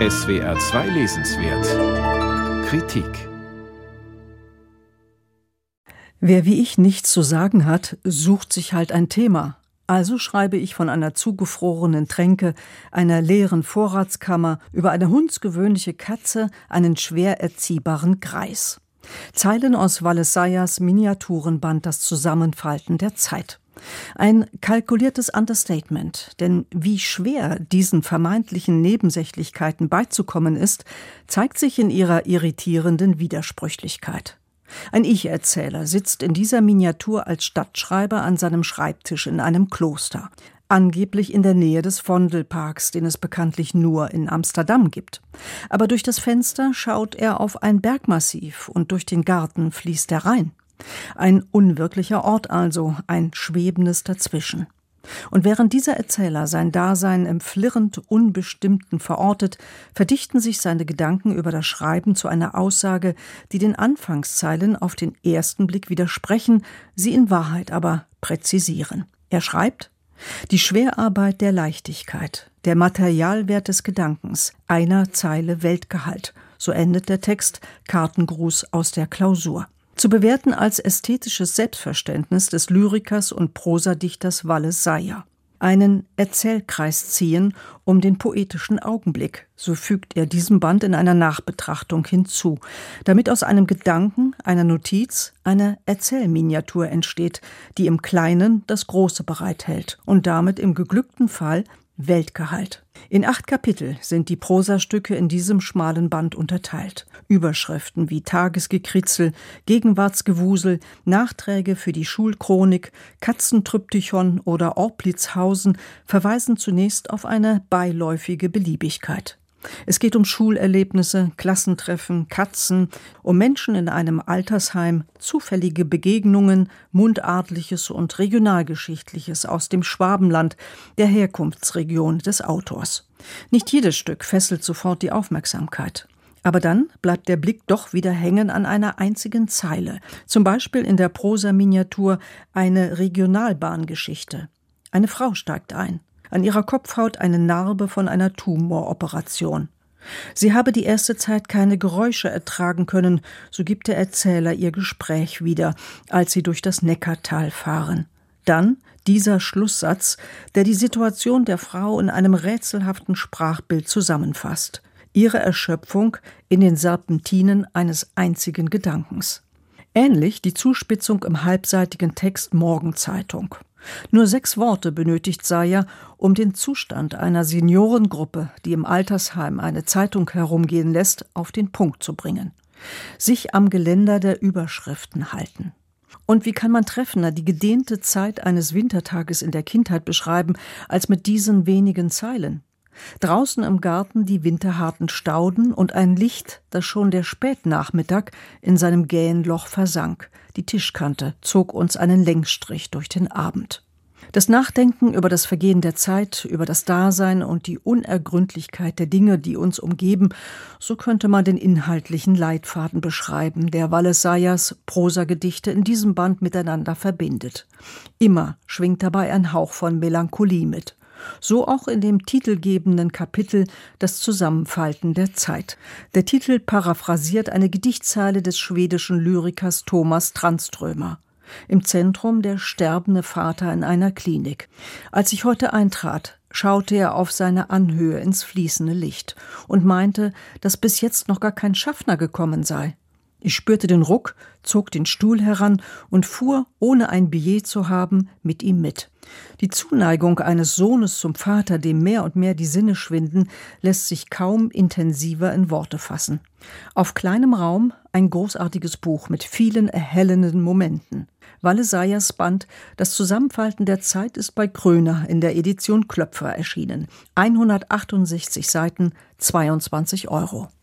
SWR 2 Lesenswert Kritik Wer wie ich nichts zu sagen hat, sucht sich halt ein Thema. Also schreibe ich von einer zugefrorenen Tränke, einer leeren Vorratskammer, über eine hundsgewöhnliche Katze, einen schwer erziehbaren Greis. Zeilen aus Valesayas Miniaturenband Das Zusammenfalten der Zeit. Ein kalkuliertes Understatement, denn wie schwer diesen vermeintlichen Nebensächlichkeiten beizukommen ist, zeigt sich in ihrer irritierenden Widersprüchlichkeit. Ein Ich-Erzähler sitzt in dieser Miniatur als Stadtschreiber an seinem Schreibtisch in einem Kloster, angeblich in der Nähe des Vondelparks, den es bekanntlich nur in Amsterdam gibt. Aber durch das Fenster schaut er auf ein Bergmassiv und durch den Garten fließt der Rhein. Ein unwirklicher Ort also, ein schwebendes Dazwischen. Und während dieser Erzähler sein Dasein im flirrend Unbestimmten verortet, verdichten sich seine Gedanken über das Schreiben zu einer Aussage, die den Anfangszeilen auf den ersten Blick widersprechen, sie in Wahrheit aber präzisieren. Er schreibt Die Schwerarbeit der Leichtigkeit, der Materialwert des Gedankens, einer Zeile Weltgehalt, so endet der Text, Kartengruß aus der Klausur zu bewerten als ästhetisches Selbstverständnis des Lyrikers und Prosadichters Wallace Sayer. Einen Erzählkreis ziehen um den poetischen Augenblick, so fügt er diesem Band in einer Nachbetrachtung hinzu, damit aus einem Gedanken, einer Notiz, eine Erzählminiatur entsteht, die im Kleinen das Große bereithält und damit im geglückten Fall Weltgehalt. In acht Kapitel sind die Prosastücke in diesem schmalen Band unterteilt. Überschriften wie Tagesgekritzel, Gegenwartsgewusel, Nachträge für die Schulchronik, Katzentryptychon oder Orplitzhausen verweisen zunächst auf eine beiläufige Beliebigkeit. Es geht um Schulerlebnisse, Klassentreffen, Katzen, um Menschen in einem Altersheim, zufällige Begegnungen, Mundartliches und Regionalgeschichtliches aus dem Schwabenland, der Herkunftsregion des Autors. Nicht jedes Stück fesselt sofort die Aufmerksamkeit. Aber dann bleibt der Blick doch wieder hängen an einer einzigen Zeile, zum Beispiel in der Prosa-Miniatur eine Regionalbahngeschichte. Eine Frau steigt ein an ihrer Kopfhaut eine Narbe von einer Tumoroperation. Sie habe die erste Zeit keine Geräusche ertragen können, so gibt der Erzähler ihr Gespräch wieder, als sie durch das Neckartal fahren. Dann dieser Schlusssatz, der die Situation der Frau in einem rätselhaften Sprachbild zusammenfasst. Ihre Erschöpfung in den Serpentinen eines einzigen Gedankens. Ähnlich die Zuspitzung im halbseitigen Text Morgenzeitung. Nur sechs Worte benötigt Sayer, um den Zustand einer Seniorengruppe, die im Altersheim eine Zeitung herumgehen lässt, auf den Punkt zu bringen. Sich am Geländer der Überschriften halten. Und wie kann man treffender die gedehnte Zeit eines Wintertages in der Kindheit beschreiben, als mit diesen wenigen Zeilen? Draußen im Garten die winterharten Stauden und ein Licht, das schon der Spätnachmittag in seinem Gähenloch versank. Die Tischkante zog uns einen Längsstrich durch den Abend. Das Nachdenken über das Vergehen der Zeit, über das Dasein und die Unergründlichkeit der Dinge, die uns umgeben, so könnte man den inhaltlichen Leitfaden beschreiben, der Wallace Sayers Prosagedichte in diesem Band miteinander verbindet. Immer schwingt dabei ein Hauch von Melancholie mit so auch in dem titelgebenden Kapitel Das Zusammenfalten der Zeit. Der Titel paraphrasiert eine Gedichtzeile des schwedischen Lyrikers Thomas Tranströmer. Im Zentrum der sterbende Vater in einer Klinik. Als ich heute eintrat, schaute er auf seine Anhöhe ins fließende Licht und meinte, dass bis jetzt noch gar kein Schaffner gekommen sei. Ich spürte den Ruck, zog den Stuhl heran und fuhr, ohne ein Billet zu haben, mit ihm mit. Die Zuneigung eines Sohnes zum Vater, dem mehr und mehr die Sinne schwinden, lässt sich kaum intensiver in Worte fassen. Auf kleinem Raum ein großartiges Buch mit vielen erhellenden Momenten. Walle Sayers Band Das Zusammenfalten der Zeit ist bei Kröner in der Edition Klöpfer erschienen. 168 Seiten, 22 Euro.